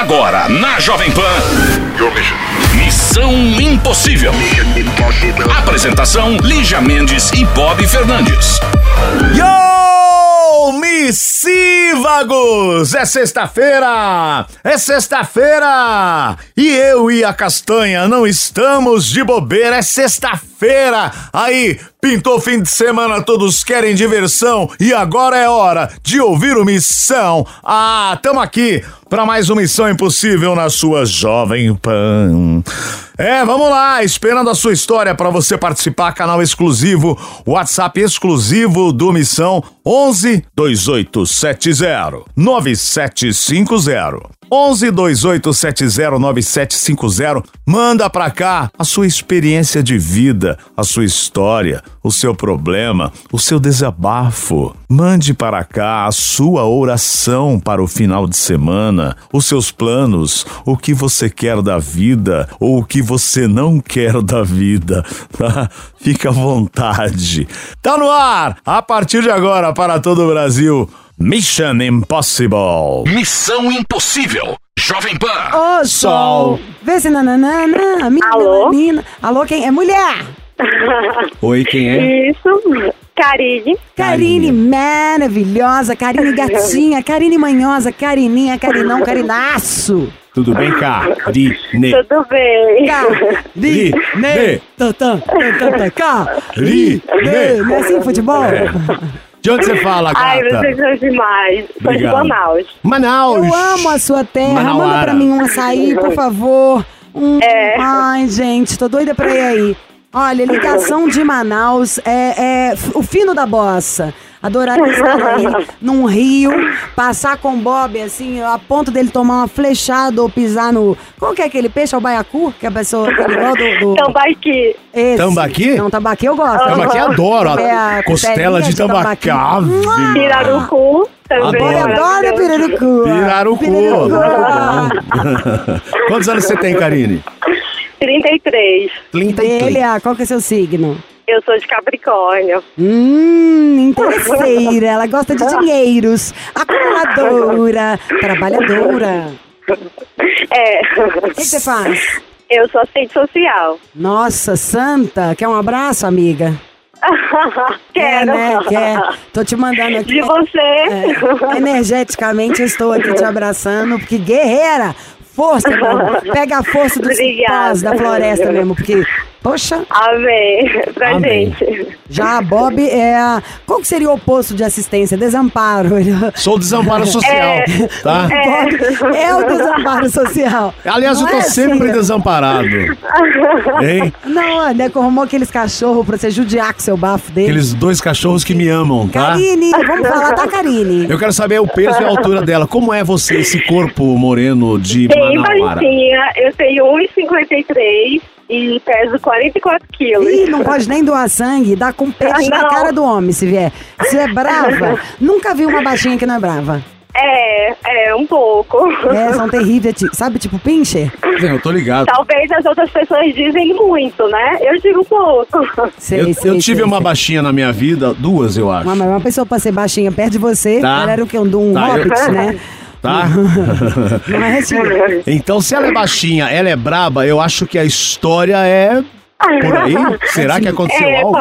Agora, na Jovem Pan. Missão Impossível. Apresentação: Lígia Mendes e Bob Fernandes. Yo! Missívagos! É sexta-feira! É sexta-feira! E eu e a Castanha não estamos de bobeira, é sexta-feira! Aí, pintou fim de semana, todos querem diversão e agora é hora de ouvir o Missão! Ah, tamo aqui para mais uma Missão Impossível na sua Jovem Pan. É, vamos lá, esperando a sua história para você participar, canal exclusivo, WhatsApp exclusivo do Missão 11 2870 9750. 11 2870 9750. Manda pra cá a sua experiência de vida, a sua história, o seu problema, o seu desabafo. Mande para cá a sua oração para o final de semana, os seus planos, o que você quer da vida ou o que você não quer da vida. Tá? Fica à vontade. Tá no ar, a partir de agora para todo o Brasil. Mission Impossible. Missão Impossível. Jovem Pan. Ô, sol. Vê se nananana, minha Alô? melanina. Alô, quem? É mulher. Oi, quem é? Isso, Karine. Karine maravilhosa, Karine gatinha, Karine manhosa, Carininha, Carinão, Carinaço. Tudo bem, Karine? Tudo bem? Karine. Tantã, tantã, Karine. É assim futebol? De onde você fala, Ai, gata? vocês são demais. Sou de Obrigado. Manaus. Manaus. Eu amo a sua terra. Manda Manauara. pra mim um açaí, por favor. Um... É. Ai, gente, tô doida pra ir aí. Olha, ligação de Manaus é, é f- o fino da bossa. Adoraria estar aí num rio, passar com o Bob, assim, a ponto dele tomar uma flechada ou pisar no. Qual que é aquele peixe? É o baiacu? Que a pessoa. aquele igual do. do... Tambaqui. Esse. Tambaqui? Não, tambaqui eu gosto. Tambaqui adoro. É a Costela de de tambaqui. Ave Pirarucu. Também. Adoro. Adoro pirarucu. Pirarucu. Pirarucu. Quantos anos você tem, Karine? 33. 33. Ele, ah, qual que é seu signo? Eu sou de Capricórnio. Hum, interesseira. Ela gosta de dinheiros. Acumuladora. Trabalhadora. É. O que que você faz? Eu sou assistente social. Nossa, santa. Quer um abraço, amiga? Quer, Quero. né? Quer. Tô te mandando aqui. De você. É, energeticamente estou aqui te abraçando, porque guerreira, força, amor. Pega a força dos cipós da floresta mesmo, porque, poxa, Amém. Pra Amém. gente. já a Bob é a... Qual que seria o oposto de assistência? Desamparo. Sou desamparo social, É. tá? Bob é o desamparo social. Aliás, eu Não tô é, sempre filha? desamparado. Hein? Não, é, né, que arrumou aqueles cachorros pra você judiar com seu bafo dele. Aqueles dois cachorros que me amam, tá? Karine, vamos falar, tá, Karine? Eu quero saber o peso e a altura dela. Como é você, esse corpo moreno de Bem Manauara? baixinha. Eu tenho 1,53 e peso 44 quilos. Ih, não pode nem doar sangue, dá com peixe na Não. cara do homem, se vier. Se é brava, nunca vi uma baixinha que não é brava. É, é, um pouco. É, são terríveis, sabe, tipo pincher? Eu tô ligado. Talvez as outras pessoas dizem muito, né? Eu digo pouco. Sei, Eu, sei, eu tive sei, uma sei. baixinha na minha vida, duas, eu acho. Uma, mas uma pessoa pra ser baixinha perto de você, Tá. ela era o quê? Um, um Tá, eu- hobbit, né? Tá? Não é assim. então, se ela é baixinha, ela é braba, eu acho que a história é por aí. Será que aconteceu É, algo?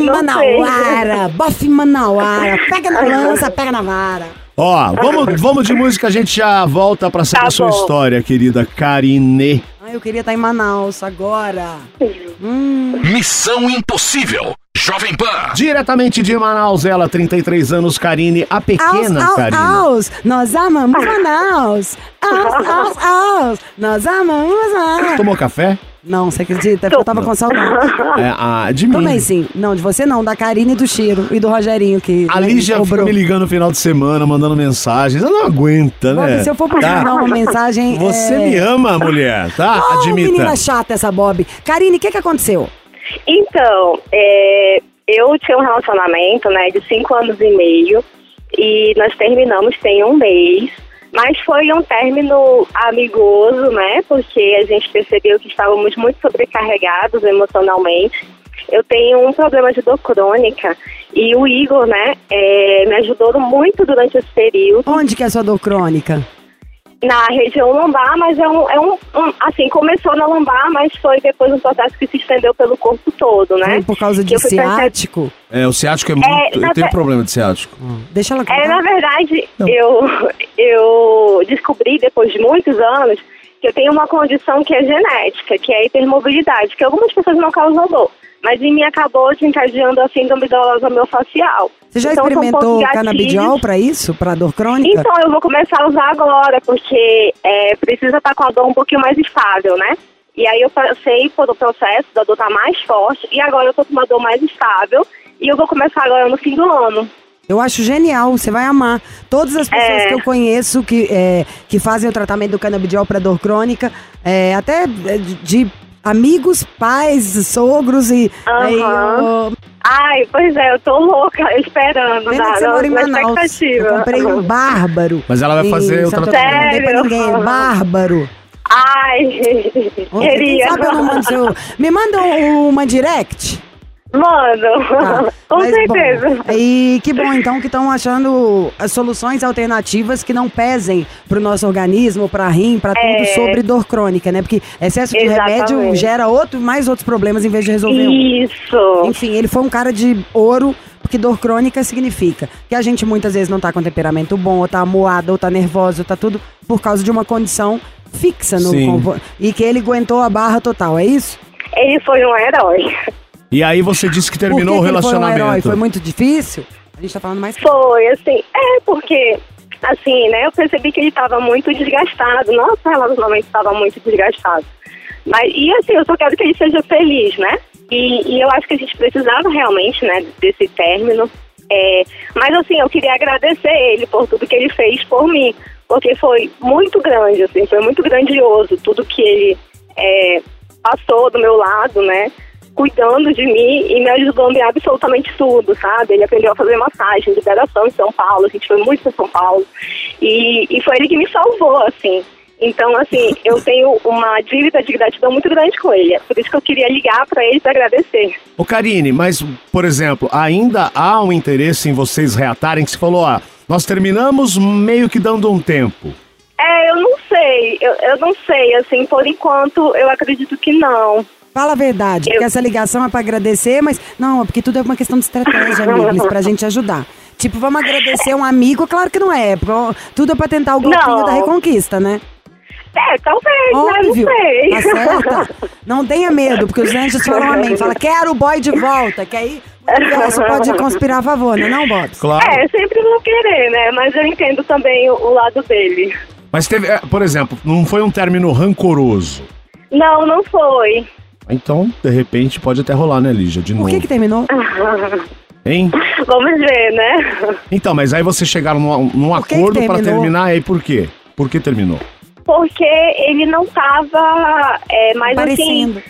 não Manauara, bofe Manauara, pega na lança, pega na vara. Ó, vamos, vamos de música, a gente já volta pra saber Tá a sua bom. história, querida Karine. Ai, eu queria estar em Manaus agora. Hum, Missão Impossível. Jovem Pan. Diretamente de Manaus, ela, 33 anos, Karine, a pequena aos, Karine. aos, nós amamos Manaus. Aos, aos, aos, nós amamos Manaus. Tomou café? Não, você acredita? Porque eu tava com saudade. É, a, de mim. Tomei sim. Não, de você não, da Karine e do Cheiro. E do Rogerinho, que A Lígia fica me ligando no final de semana, mandando mensagens. Ela não aguenta, Bob, né? se eu for pra Tá? mandar uma mensagem... Você é... me ama, mulher, tá? Oh, Admita. menina chata essa, Bob. Karine, o que que aconteceu? Então, é, eu tinha um relacionamento, né, de cinco anos e meio e nós terminamos tem um mês, mas foi um término amigoso, né, porque a gente percebeu que estávamos muito sobrecarregados emocionalmente. Eu tenho um problema de dor crônica e o Igor, né, é, me ajudou muito durante esse período. Onde que é a sua dor crônica? Na região lombar, mas é um, é um, um- assim, começou na lombar, mas foi depois um processo que se estendeu pelo corpo todo, né? Foi por causa de eu ciático? É, o ciático é muito. na eu tenho ve- problema de ciático. Deixa ela É, contar. na verdade, Não. eu, eu descobri depois de muitos anos que eu tenho uma condição que é genética, que é a hipermobilidade, que algumas pessoas não causam dor. Mas em mim acabou desencadeando a síndrome dolosa miofascial. Você já Então, experimentou canabidiol pra isso? Pra dor crônica? Então, eu vou começar a usar agora, porque é, precisa estar com a dor um pouquinho mais estável, né? E aí eu passei por o processo da dor estar mais forte, e agora eu tô com uma dor mais estável, e eu vou começar agora no fim do ano. Eu acho genial, você vai amar. Todas as pessoas É. que eu conheço que, é, que fazem o tratamento do canabidiol para dor crônica, é, até é, de amigos, pais, sogros e. aí, eu- Ai, pois é, eu tô louca esperando, Pena na, que você na, mora em na Manaus. expectativa. Eu comprei um bárbaro. Mas ela vai fazer o tratamento. Não dei pra ninguém, bárbaro. Ai, Quem queria. sabe eu não mando seu... Me manda um- uma direct. Mano, Tá, com mas, certeza. Bom, e que bom, então, que estão achando as soluções alternativas que não pesem pro nosso organismo, pra rim, pra tudo É. sobre dor crônica, né? Porque excesso de Exatamente. remédio gera outro, mais outros problemas em vez de resolver um. Isso. Enfim, ele foi um cara de ouro, porque dor crônica significa que a gente muitas vezes não tá com temperamento bom, ou tá moado, ou tá nervoso, ou tá tudo por causa de uma condição fixa no Sim. e que ele aguentou a barra total, é isso? Ele foi um herói. E aí você disse que terminou o que que ele foi um relacionamento. herói? Foi muito difícil? A gente tá falando mais Foi, assim, é porque, assim, né, eu percebi que ele estava muito desgastado, nosso relacionamento estava muito desgastado. Mas, e assim, eu só quero que ele seja feliz, né? E, e eu acho que a gente precisava realmente, né, desse término. É, mas assim, eu queria agradecer ele por tudo que ele fez por mim, porque foi muito grande, assim, foi muito grandioso tudo que ele é, passou do meu lado, né? Cuidando de mim e me ajudando em absolutamente tudo, sabe? Ele aprendeu a fazer massagem, liberação em São Paulo, a gente foi muito para São Paulo. E, e foi ele que me salvou, assim. Então, assim, eu tenho uma dívida de gratidão muito grande com ele. É por isso que eu queria ligar para ele para agradecer. Ô Karine, mas, por exemplo, ainda há um interesse em vocês reatarem que você falou, ó, nós terminamos meio que dando um tempo. É, eu não sei, eu, eu não sei, assim, por enquanto eu acredito que não. Fala a verdade, Eu- porque essa ligação é pra agradecer, mas não, é porque tudo é uma questão de estratégia, amigos, pra gente ajudar. Tipo, vamos agradecer um amigo, claro que não é, porque tudo é pra tentar o golpinho Não. da reconquista, né? É, talvez, Óbvio, né? Não sei. tá certa? Não tenha medo, porque os anjos falam amém, fala, quero o boy de volta, que aí o universo pode conspirar a favor, né não, Bobs? Claro. É, sempre vão querer, né? Mas eu entendo também o, o lado dele. Mas teve, é, por exemplo, não foi um término rancoroso. Não, não foi. Então, de repente, pode até rolar, né, Lígia? De Por novo. que que terminou? Hein? Vamos ver, né? Então, mas aí vocês chegaram num, num Por que que acordo pra terminou? terminar, aí por quê? Por que terminou? Porque ele não tava é, mais assim. Aparecendo.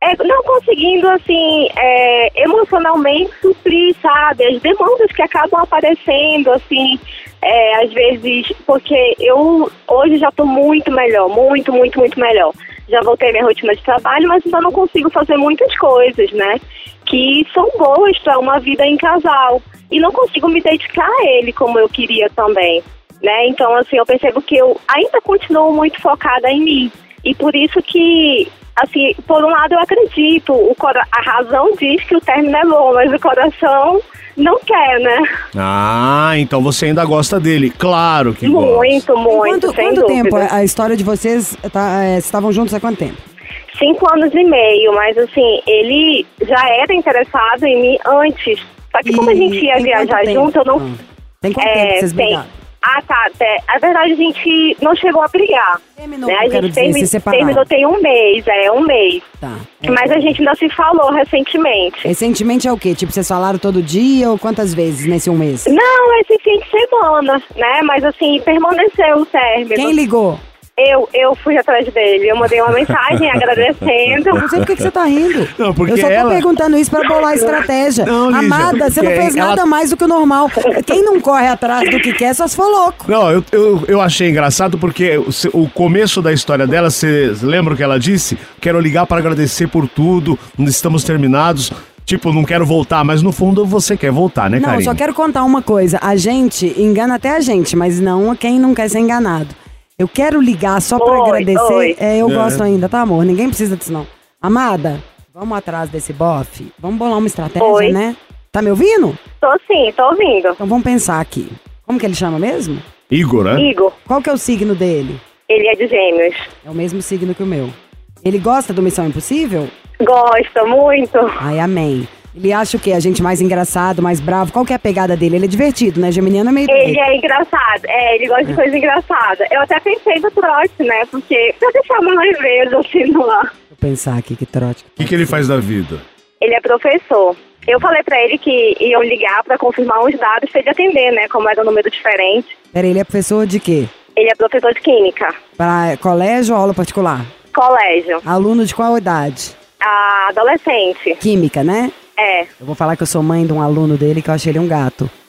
É, não conseguindo, assim, é, emocionalmente suprir, sabe? As demandas que acabam aparecendo, assim, é, às vezes, porque eu hoje já tô muito melhor, muito, muito, muito melhor. Já voltei à minha rotina de trabalho, mas ainda não consigo fazer muitas coisas, né? Que são boas para uma vida em casal. E não consigo me dedicar a ele como eu queria também, né? Então, assim, eu percebo que eu ainda continuo muito focada em mim. E por isso que, assim, por um lado eu acredito, o a razão diz que o término é bom, mas o coração não quer, né? Ah, então você ainda gosta dele. Claro que gosta. Muito, muito, quanto sem quanto tempo a história de vocês tá, é, estavam juntos há quanto tempo? Cinco anos e meio, mas assim, ele já era interessado em mim antes. Só que como a E gente ia viajar junto, eu não... Ah, Tem quanto É, tempo que vocês tem. Ah, tá. até- A verdade, a gente não chegou a brigar. Terminou, né? A gente dizer, termi- se separaram. terminou tem um mês, é um mês. Tá. Mas a gente ainda se falou recentemente. Recentemente é o quê? Tipo, vocês falaram todo dia ou quantas vezes nesse um mês? Não, esse fim de semana, né? Mas assim, permaneceu o término. Quem ligou? Eu, eu fui atrás dele. Eu mandei uma mensagem agradecendo. Não sei por que que você tá rindo. Não, porque eu só tô ela- perguntando isso pra bolar estratégia. Não, Lígia, Amada, você não fez ela- nada mais do que o normal. Quem não corre atrás do que quer só se for louco. Não, eu, eu, eu achei engraçado porque o, o começo da história dela, vocês lembram que ela disse? Quero ligar para agradecer por tudo, estamos terminados. Tipo, não quero voltar, mas no fundo você quer voltar, né, Não, Karine? só quero contar uma coisa. A gente engana até a gente, mas não quem não quer ser enganado. Eu quero ligar só pra Oi, agradecer. oi. É, eu É. gosto ainda, tá, amor? Ninguém precisa disso, não. Amada, vamos atrás desse bofe? Vamos bolar uma estratégia, Oi. né? Tá me ouvindo? Tô sim, tô ouvindo. Então vamos pensar aqui. Como que ele chama mesmo? Igor, né? Igor, Qual que é o signo dele? ele é de gêmeos. É o mesmo signo que o meu. Ele gosta do Missão Impossível? Gosta muito. Ai, amém. Ele acha o quê? A gente mais engraçado, mais bravo? Qual que é a pegada dele? Ele é divertido, né? Geminiano é meio... Ele é engraçado. É, ele gosta de coisa engraçada. Eu até pensei no trote, né? Porque pra deixar uma leveza assim no ar. Eu pensar aqui, que trote. O que, que ele faz da vida? Ele é professor. Eu falei pra ele que iam ligar pra confirmar uns dados pra ele atender, né? Como era um número diferente. Peraí, ele é professor de quê? Ele é professor de química. Para colégio ou aula particular? Colégio. Aluno de qual idade? A adolescente. Química, né? É. Eu vou falar que eu sou mãe de um aluno dele que eu achei ele um gato.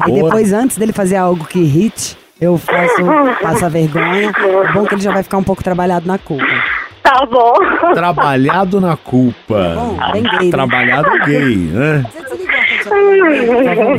Aí Boa. depois, antes dele fazer algo que irrite, eu faço, passo a vergonha. É bom que ele já vai ficar um pouco trabalhado na culpa. Tá bom. Trabalhado na culpa. Bom, bem gay, né? Trabalhado gay, né?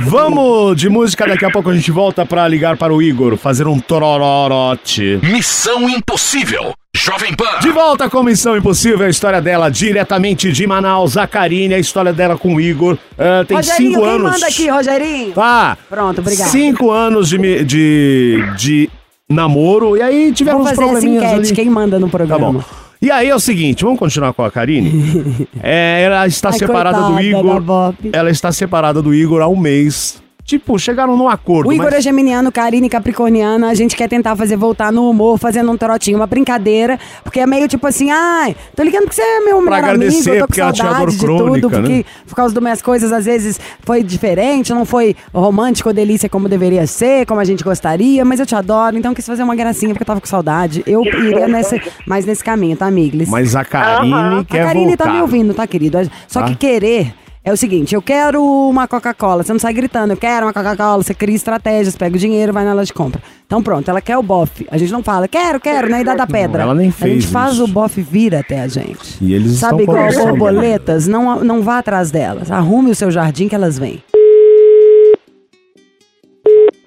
Vamos de música, daqui a pouco a gente volta pra ligar para o Igor, fazer um torororote. Missão Impossível. Jovem Pan. De volta com Missão Impossível, a história dela diretamente de Manaus, a Karine, a história dela com o Igor. Ah, tem Rogerinho, cinco quem anos. manda aqui, Rogerinho? Tá. Pronto, obrigado. Cinco anos de, de, de namoro, e aí tivemos Vamos fazer essa probleminhas enquete, ali. quem manda no Tá programa? bom. E aí é o seguinte, vamos continuar com a Karine? É, ela está Ai, separada do coitada Igor. da Bob. Ela está separada do Igor há um mês. Tipo, chegaram num acordo. O Igor mas- é geminiano, Karine capricorniana. A gente quer tentar fazer voltar no humor, fazendo um trotinho, uma brincadeira. Porque é meio tipo assim, ai, tô ligando porque você é meu melhor amigo, eu tô com tinha saudade de crônica, tudo. Porque né? por causa das minhas coisas, às vezes foi diferente, não foi romântico ou delícia como deveria ser, como a gente gostaria, mas eu te adoro, então eu quis fazer uma gracinha porque eu tava com saudade. Eu iria nesse, mais nesse caminho, tá, Miglis? Mas a Karine Aham. quer a Karine voltar. tá me ouvindo, tá, querido? Só Tá. que querer é o seguinte, eu quero uma Coca-Cola, você não sai gritando, eu quero uma Coca-Cola, você cria estratégias, pega o dinheiro, vai na loja de compra. Então pronto, ela quer o bofe. A gente não fala, quero, quero, na idade da pedra. ela nem A fez gente faz isso. o bofe vir até a gente. E eles Sabe estão igual borboletas? Não, não vá atrás delas. Arrume o seu jardim que elas vêm.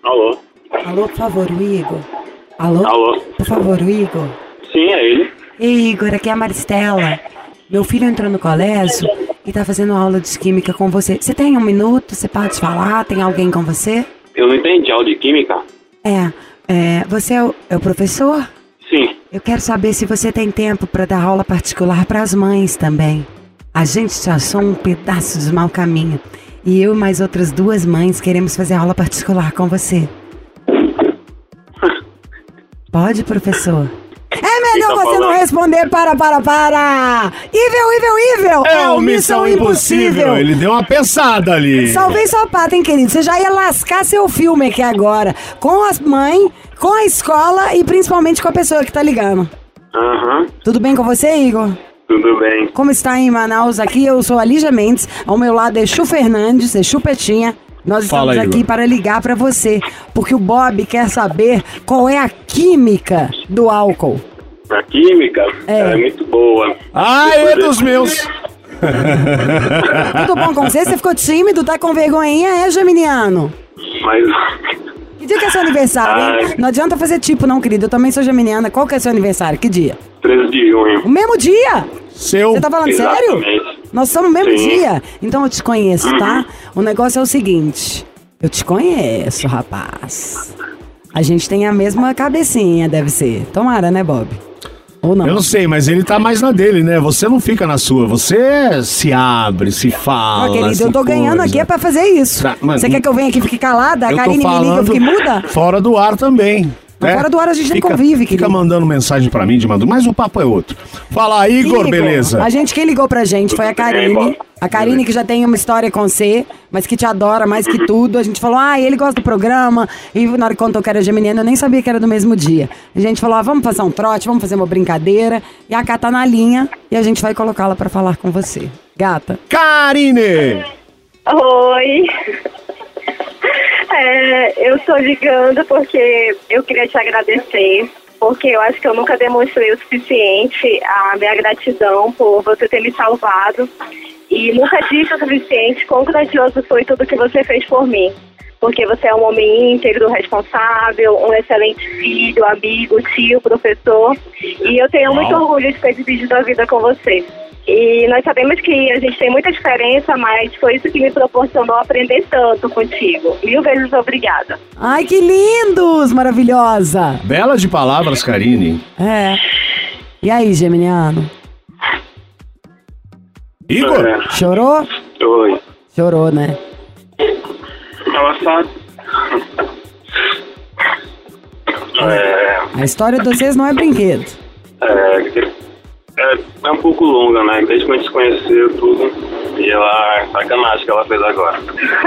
Alô? Alô, por favor, o Igor. Alô? Alô? Por favor, o Igor. Sim, é ele. Ei, Igor, aqui é a Maristela. Meu filho entrou no colégio e tá fazendo aula de química com você. Você tem um minuto? Você pode falar? Tem alguém com você? Eu não entendi aula de química. É, é você é o, é o professor? Sim. Eu quero saber se você tem tempo para dar aula particular para as mães também. A gente te achou um pedaço de mau caminho. E eu e mais outras duas mães queremos fazer aula particular com você. Pode, professor? É melhor tá você não falando? responder para, para, para! Ivel, Ivel, Ivel! É o Missão Impossível. Ele deu uma pensada ali. Salvei sua pata, hein, querido? Você já ia lascar seu filme aqui agora. Com as mães, com a escola e principalmente com a pessoa que tá ligando. Aham. Tudo bem com você, Igor? Tudo bem. Como está em Manaus aqui? Eu sou a Lígia Mendes. Ao meu lado é Chu Fernandes, é Chupetinha. Nós Fala, estamos aqui Igor. para ligar para você, porque o Bob quer saber qual é a química do álcool. A química É. é, muito boa. Ah, é dos eu- meus. Tudo bom com você? Você ficou tímido, tá com vergonhinha, é, Geminiano? Mas. Que dia que é seu aniversário, hein? Ai. Não adianta fazer tipo, não, querido. Eu também sou geminiana. Qual que é seu aniversário? Que dia? 13 de junho. O mesmo dia! Seu. Você tá falando sério? Exatamente. Nós somos no mesmo Sim. dia. Então eu te conheço, tá? O negócio é o seguinte. Eu te conheço, rapaz. A gente tem a mesma cabecinha, deve ser. Tomara, né, Bob? Ou não? Eu não sei, mas ele tá mais na dele, né? Você não fica na sua. Você se abre, se fala. Ó, querido, eu tô ganhando coisa. aqui é pra fazer isso. Tá, mas- Você quer que eu venha aqui e fique calada? A Karine me liga, eu fique muda? Fora do ar também. Mas né? fora do ar a gente nem Fica- convive, Fica querido. mandando mensagem pra mim de madrugada, mas o papo é outro. Fala aí, Igor, beleza? A gente, quem ligou pra gente foi a Karine. A Karine que já tem uma história com você, mas que te adora mais que tudo. A gente falou, ah, ele gosta do programa. E na hora que contou que era geminiano, eu nem sabia que era do mesmo dia. A gente falou, ah, vamos fazer um trote, vamos fazer uma brincadeira. E a Cá tá na linha e a gente vai colocá-la pra falar com você. Gata. Karine! Oi. É, eu tô ligando porque eu queria te agradecer, porque eu acho que eu nunca demonstrei o suficiente a minha gratidão por você ter me salvado. E nunca disse o suficiente quão grandioso foi tudo que você fez por mim. porque você é um homem íntegro, responsável, um excelente filho, amigo, tio, professor. E eu tenho muito orgulho de ter dividido a vida com você. E nós sabemos que a gente tem muita diferença, mas foi isso que me proporcionou aprender tanto contigo. Mil vezes obrigada. Ai, que lindos! Maravilhosa! Bela de palavras, Karine. É. E aí, Geminiano? Igor, É, Chorou? oi. Chorou, né? Ela sabe. É, A história de vocês não é brinquedo. é, é, é um pouco longa, né? Desde que a gente se conheceu, tudo. E ela, sacanagem que ela fez agora.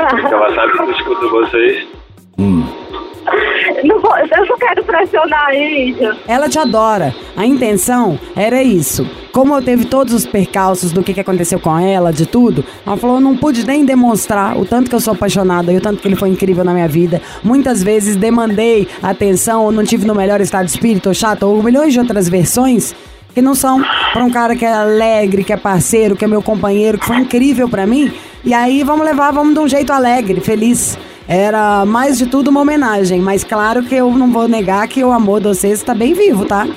Porque ela sabe que eu escuto vocês. Não vou- eu não quero pressionar a Índia. Ela te adora. A intenção era isso. Como eu teve todos os percalços do que, que aconteceu com ela, de tudo, ela falou: eu não pude nem demonstrar o tanto que eu sou apaixonada e o tanto que ele foi incrível na minha vida. Muitas vezes demandei atenção, ou não tive no melhor estado de espírito, ou chato, ou milhões de outras versões que não são para um cara que é alegre, que é parceiro, que é meu companheiro, que foi incrível pra mim. E aí vamos levar, vamos de um jeito alegre, feliz. Era mais de tudo uma homenagem, mas claro que eu não vou negar que o amor de vocês está bem vivo, tá?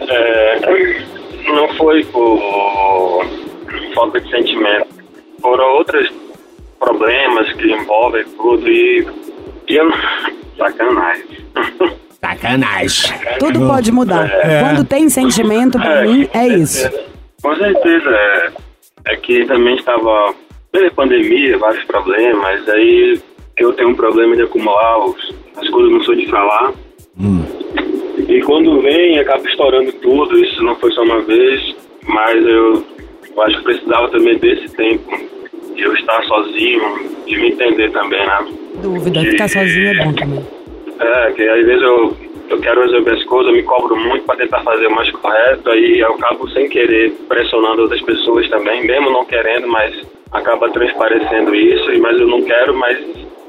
É, não foi por falta de sentimento. Foram outros problemas que envolvem tudo e. e eu, sacanagem. Sacanagem. Tudo pode mudar. É. Quando tem sentimento, pra mim, é isso. Com certeza. É, é que também estava. Pela pandemia, vários problemas. Aí eu tenho um problema de acumular os- as coisas, não sou de falar. E quando vem, acaba estourando tudo. Isso não foi só uma vez, mas eu, eu acho que precisava também desse tempo. De eu estar sozinho, de me entender também, né? Dúvida, ficar sozinho é bom também. É, que às vezes eu, eu quero resolver as coisas, eu me cobro muito para tentar fazer o mais correto, aí eu acabo sem querer pressionando outras pessoas também, mesmo não querendo, mas acaba transparecendo isso, mas eu não quero, mas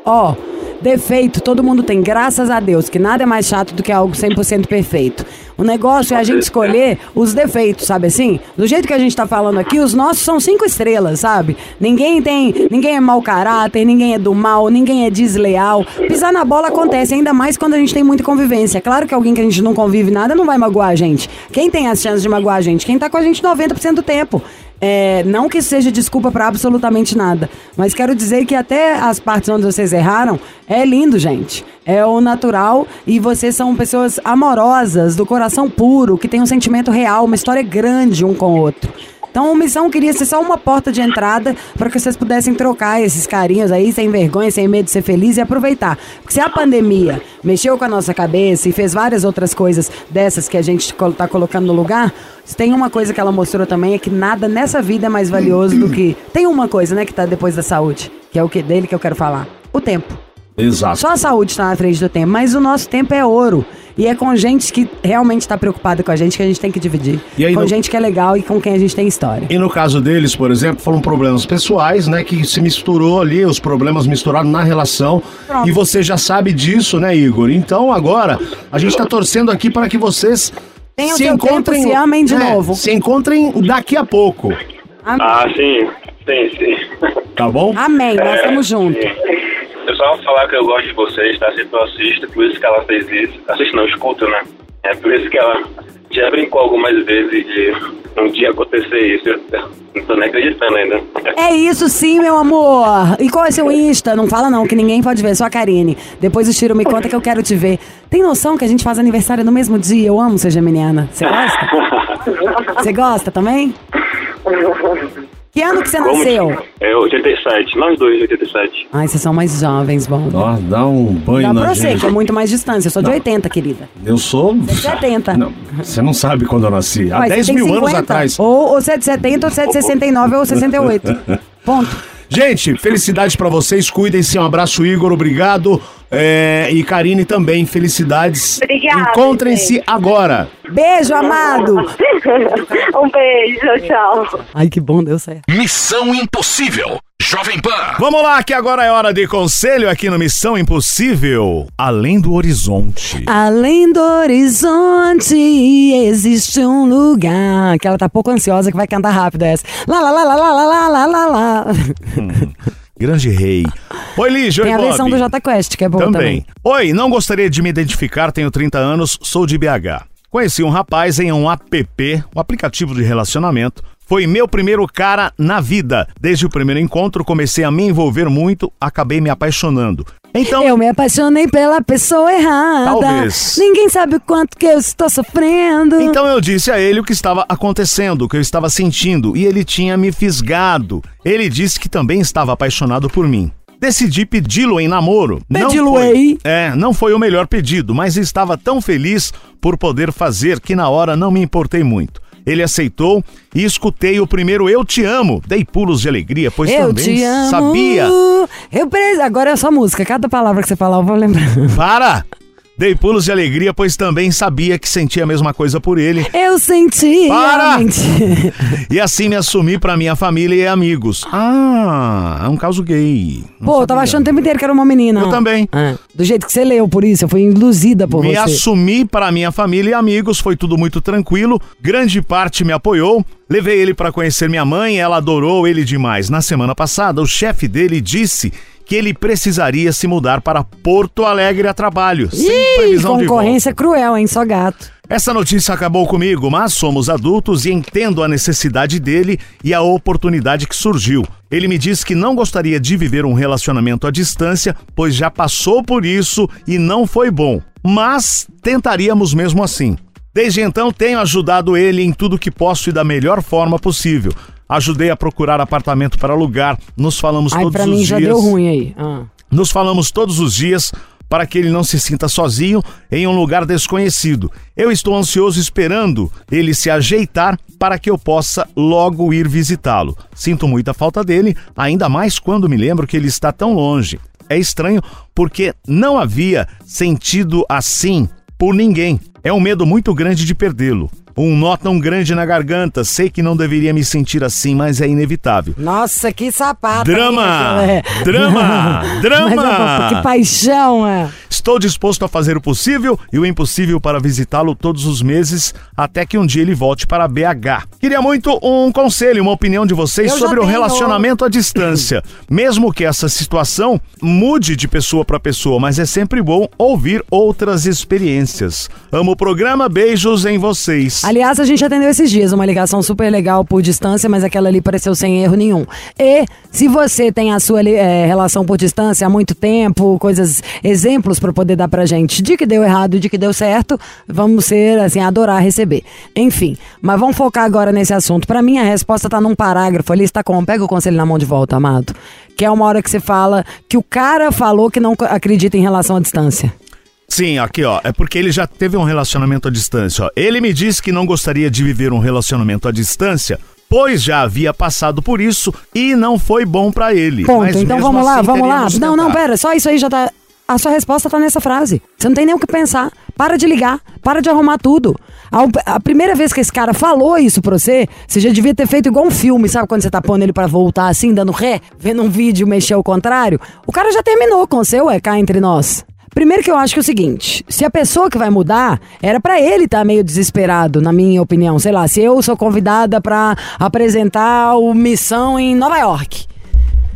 Ó, defeito todo mundo tem, graças a Deus, que nada é mais chato do que algo 100% perfeito. O negócio é a gente escolher os defeitos, sabe assim? Do jeito que a gente tá falando aqui, os nossos são cinco estrelas, sabe? Ninguém tem, ninguém é mau caráter, ninguém é do mal, ninguém é desleal. Pisar na bola acontece, ainda mais quando a gente tem muita convivência. Claro que alguém que a gente não convive nada não vai magoar a gente. Quem tem as chances de magoar a gente? Quem tá com a gente 90% do tempo. É, não que seja desculpa pra absolutamente nada, mas quero dizer que até as partes onde vocês erraram é lindo, gente. É o natural e vocês são pessoas amorosas, do coração puro, que tem um sentimento real, uma história grande um com o outro. Então, a missão queria ser só uma porta de entrada para que vocês pudessem trocar esses carinhos aí, sem vergonha, sem medo de ser feliz e aproveitar. Porque se a pandemia mexeu com a nossa cabeça e fez várias outras coisas dessas que a gente col- tá colocando no lugar, tem uma coisa que ela mostrou também é que nada nessa vida é mais valioso do que. Tem uma coisa, né, que tá depois da saúde, que é o que dele que eu quero falar: o tempo. Exato. Só a saúde está na frente do tempo, mas o nosso tempo é ouro. E é com gente que realmente está preocupada com a gente que a gente tem que dividir. E aí com no- gente que é legal e com quem a gente tem história. E no caso deles, por exemplo, foram problemas pessoais, né? Que se misturou ali, os problemas misturaram na relação. Pronto. E você já sabe disso, né, Igor? Então agora, a gente tá torcendo aqui para que vocês Tenham se encontrem. tempo, se amem de é, novo. Se encontrem daqui a pouco. Amém. Ah, sim, sim, sim. Tá bom? Amém, nós estamos juntos. Eu só vou falar que eu gosto de vocês, tá? Sempre eu assisto, por isso que ela fez isso. Assisto não, escuto, né? É por isso que ela já brincou algumas vezes de um dia acontecer isso. Eu não tô nem acreditando ainda. É isso sim, meu amor. E qual é seu Insta? Não fala não, que ninguém pode ver, só a Karine. Depois o Chiro me conta que eu quero te ver. Tem noção que a gente faz aniversário no mesmo dia? Eu amo ser geminiana. Você gosta? Você gosta também? Que ano que você Como nasceu? É 87, nós dois, 87. Ai, vocês são mais jovens, bom. Dá um banho Dá na pra você, gente. que é muito mais distância. Eu sou de 80, querida. Eu sou. de 70. Não, você não sabe quando eu nasci. Há você 10 tem mil anos 50. atrás. Ou, ou você é de 70, ou você é de 69, ou 68. Ponto. Gente, felicidades pra vocês, cuidem-se, um abraço Igor, obrigado. É, e Karine também, felicidades. Obrigada, Encontrem-se agora. Beijo, amado. um beijo, tchau. Ai, que bom, deu certo. Missão Impossível. Jovem Pan. Vamos lá, que agora é hora de conselho aqui no Missão Impossível. Além do horizonte. Além do horizonte existe um lugar. Que ela tá pouco ansiosa que vai cantar rápido essa. Lá, lá, lá, lá, lá, lá, lá, lá, lá. Grande rei. Oi, Lígia. Tem Oi, a versão do Jota Quest, que é boa Também. também. Oi, não gostaria de me identificar, tenho 30 anos, sou de BH. Conheci um rapaz em um app, um aplicativo de relacionamento. Foi meu primeiro cara na vida. Desde o primeiro encontro, comecei a me envolver muito, acabei me apaixonando. Então, Eu me apaixonei pela pessoa errada. Talvez. Ninguém sabe o quanto que eu estou sofrendo. Então eu disse a ele o que estava acontecendo, o que eu estava sentindo, e ele tinha me fisgado. Ele disse que também estava apaixonado por mim. Decidi pedi-lo em namoro. Pedi-lo aí? É, não foi o melhor pedido, mas estava tão feliz por poder fazer que na hora não me importei muito. Ele aceitou e escutei o primeiro Eu Te Amo. Dei pulos de alegria, pois eu também te amo. sabia. Eu preciso. Agora é só música. Cada palavra que você falar, eu vou lembrar. Para! Dei pulos de alegria, pois também sabia que sentia a mesma coisa por ele. Eu senti. Para! E assim me assumi pra minha família e amigos. Ah, é um caso gay. Não Pô, eu tava achando o tempo inteiro que era uma menina. Eu também. Ah, do jeito que você leu, por isso, eu fui induzida por Me você. assumi para minha família e amigos, foi tudo muito tranquilo. Grande parte me apoiou. Levei ele para conhecer minha mãe, ela adorou ele demais. Na semana passada, o chefe dele disse que ele precisaria se mudar para Porto Alegre a trabalho, sem Ih, previsão de volta. concorrência cruel, hein? Só gato. Essa notícia acabou comigo, mas somos adultos e entendo a necessidade dele e a oportunidade que surgiu. Ele me disse que não gostaria de viver um relacionamento à distância, pois já passou por isso e não foi bom. Mas tentaríamos mesmo assim. Desde então tenho ajudado ele em tudo que posso e da melhor forma possível. Ajudei a procurar apartamento para alugar, nos falamos Ai, todos pra os mim dias. já deu ruim aí. Ah. Nos falamos todos os dias para que ele não se sinta sozinho em um lugar desconhecido. Eu estou ansioso esperando ele se ajeitar para que eu possa logo ir visitá-lo. Sinto muita falta dele, ainda mais quando me lembro que ele está tão longe. É estranho porque não havia sentido assim por ninguém. É um medo muito grande de perdê-lo. Um nó tão grande na garganta. Sei que não deveria me sentir assim, mas é inevitável. Nossa, que sapato. Drama! hein, aquilo é. Drama! Drama! Mas, que paixão, é. Estou disposto a fazer o possível e o impossível para visitá-lo todos os meses até que um dia ele volte para BH. Queria muito um conselho, uma opinião de vocês Eu sobre o relacionamento à distância. Mesmo que essa situação mude de pessoa para pessoa, mas é sempre bom ouvir outras experiências. Amo o programa, beijos em vocês. Aliás, a gente atendeu esses dias uma ligação super legal por distância, mas aquela ali pareceu sem erro nenhum. E se você tem a sua eh, relação por distância há muito tempo, coisas, exemplos para poder dar pra gente de que deu errado e de que deu certo, vamos ser assim, adorar receber. Enfim, mas vamos focar agora nesse assunto. Pra mim a resposta tá num parágrafo ali, está como? Pega o conselho na mão de volta, amado. Que é uma hora que você fala que o cara falou que não acredita em relação à distância. Sim, aqui ó, é porque ele já teve um relacionamento à distância. Ó. Ele me disse que não gostaria de viver um relacionamento à distância, pois já havia passado por isso e não foi bom pra ele. Ponto. Mas então vamos lá, assim, vamos lá. teríamos Não, não, pera, só isso aí já tá. A sua resposta tá nessa frase. Você não tem nem o que pensar. Para de ligar, para de arrumar tudo. A, a primeira vez que esse cara falou isso pra você, você já devia ter feito igual um filme, sabe quando você tá pondo ele pra voltar assim, dando ré, vendo um vídeo mexer ao contrário? O cara já terminou com o seu, é cá entre nós. Primeiro que eu acho que é o seguinte, se a pessoa que vai mudar, era pra ele estar meio desesperado, na minha opinião. Sei lá, se eu sou convidada pra apresentar o Missão em Nova York.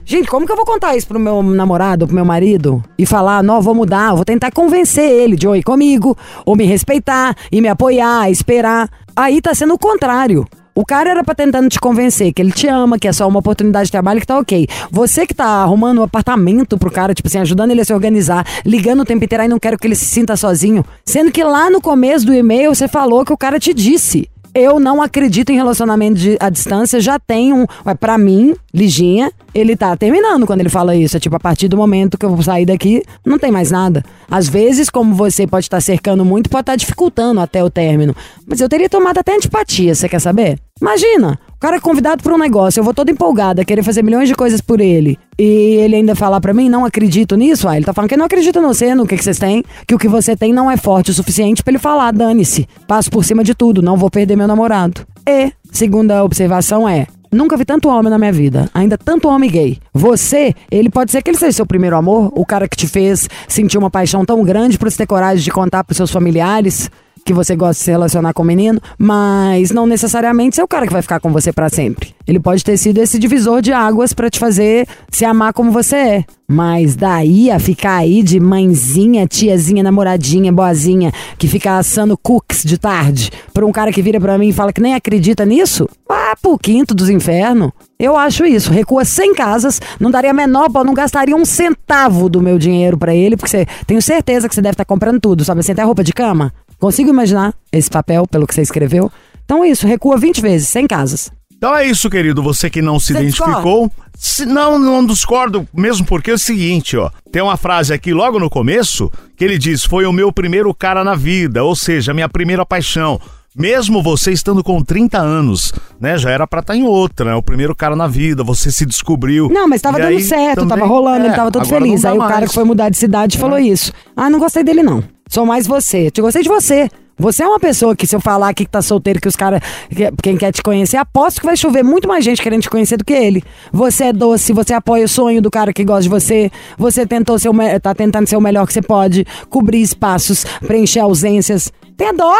Gente, como que eu vou contar isso pro meu namorado, pro meu marido? E falar, não, vou mudar, vou tentar convencer ele de ir comigo, ou me respeitar, e me apoiar, esperar. Aí tá sendo o contrário. O cara era pra tentando te convencer que ele te ama, que é só uma oportunidade de trabalho que tá ok. Você que tá arrumando um apartamento pro cara, tipo assim, ajudando ele a se organizar, ligando o tempo inteiro, aí não quero que ele se sinta sozinho. Sendo que lá no começo do e-mail você falou que o cara te disse. Eu não acredito em relacionamento de, à distância. Já tem um. Pra mim, Liginha, ele tá terminando quando ele fala isso. É tipo, a partir do momento que eu vou sair daqui, não tem mais nada. Às vezes, como você pode estar cercando muito, pode estar dificultando até o término. Mas eu teria tomado até antipatia, você quer saber? Imagina, o cara é convidado para um negócio, eu vou toda empolgada, querer fazer milhões de coisas por ele. E ele ainda falar pra mim, não acredito nisso, ah, ele tá falando que não acredita no você, no que, que vocês têm, que o que você tem não é forte o suficiente pra ele falar, dane-se, passo por cima de tudo, não vou perder meu namorado. E, segunda observação é, Nunca vi tanto homem na minha vida. Ainda tanto homem gay. Você, ele pode ser que ele seja seu primeiro amor, o cara que te fez sentir uma paixão tão grande por você ter coragem de contar pros seus familiares. Que você gosta de se relacionar com o menino, mas não necessariamente ser o cara que vai ficar com você pra sempre. Ele pode ter sido esse divisor de águas pra te fazer se amar como você é. Mas daí a ficar aí de mãezinha, tiazinha, namoradinha, boazinha, que fica assando cookies de tarde, pra um cara que vira pra mim e fala que nem acredita nisso, vá pro quinto dos infernos. Eu acho isso. Recua 100 casas, não daria a menor, não gastaria um centavo do meu dinheiro pra ele, porque você, tenho certeza que você deve estar comprando tudo, sabe? Você tem roupa de cama? Consigo imaginar esse papel, pelo que você escreveu. Então é isso, recua 20 vezes, 100 casas. Então é isso, querido. Você que não se Você identificou. Se- não, não discordo, mesmo porque é o seguinte, ó. Tem uma frase aqui logo no começo que ele diz: Foi o meu primeiro cara na vida, ou seja, minha primeira paixão. Mesmo você estando com 30 anos, né? Já era pra estar em outra, né? O primeiro cara na vida, você se descobriu. Não, mas tava dando aí certo, também- tava rolando, é, ele tava todo feliz. Aí dá o cara mais. que foi mudar de cidade falou isso. Ah, não gostei dele não. Sou mais você. Te gostei de você. Você é uma pessoa que, se eu falar aqui que tá solteiro, que os caras. que- Quem quer te conhecer, aposto que vai chover muito mais gente querendo te conhecer do que ele. Você é doce, você apoia o sonho do cara que gosta de você. Você tentou ser o me- tá tentando ser o melhor que você pode, cobrir espaços, preencher ausências. Tem dó!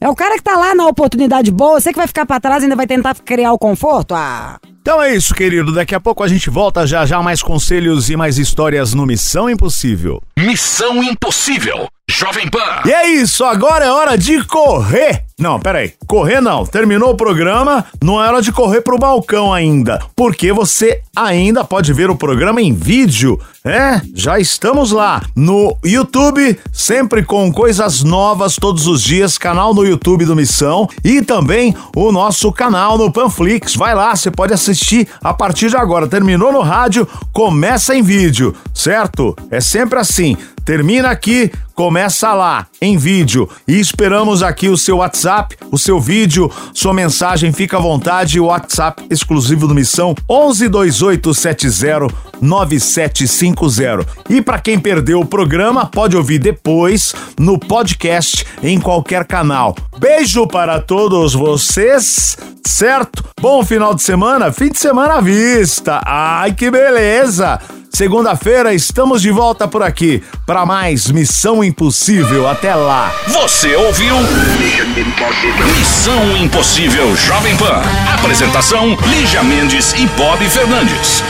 É o cara que tá lá na oportunidade boa, você que vai ficar pra trás e ainda vai tentar criar o conforto? Ah. Então é isso, querido. Daqui a pouco a gente volta já já mais conselhos e mais histórias no Missão Impossível. Missão Impossível. Jovem Pan. E é isso, agora é hora de correr. Não, peraí, correr não. Terminou o programa, não é hora de correr pro balcão ainda, porque você ainda pode ver o programa em vídeo. É, já estamos lá no YouTube, sempre com coisas novas todos os dias, canal no YouTube do Missão e também o nosso canal no Panflix. Vai lá, você pode assistir a partir de agora. Terminou no rádio, começa em vídeo, certo? É sempre assim. Termina aqui, começa lá, em vídeo. E esperamos aqui o seu WhatsApp, o seu vídeo, sua mensagem, fica à vontade. O WhatsApp exclusivo do Missão 1128709750. E para quem perdeu o programa, pode ouvir depois no podcast em qualquer canal. Beijo para todos vocês, certo? Bom final de semana, fim de semana à vista. Ai, que beleza! Segunda-feira estamos de volta por aqui para mais Missão Impossível. Até lá. Você ouviu? Missão Impossível Jovem Pan. Apresentação: Lígia Mendes e Bob Fernandes.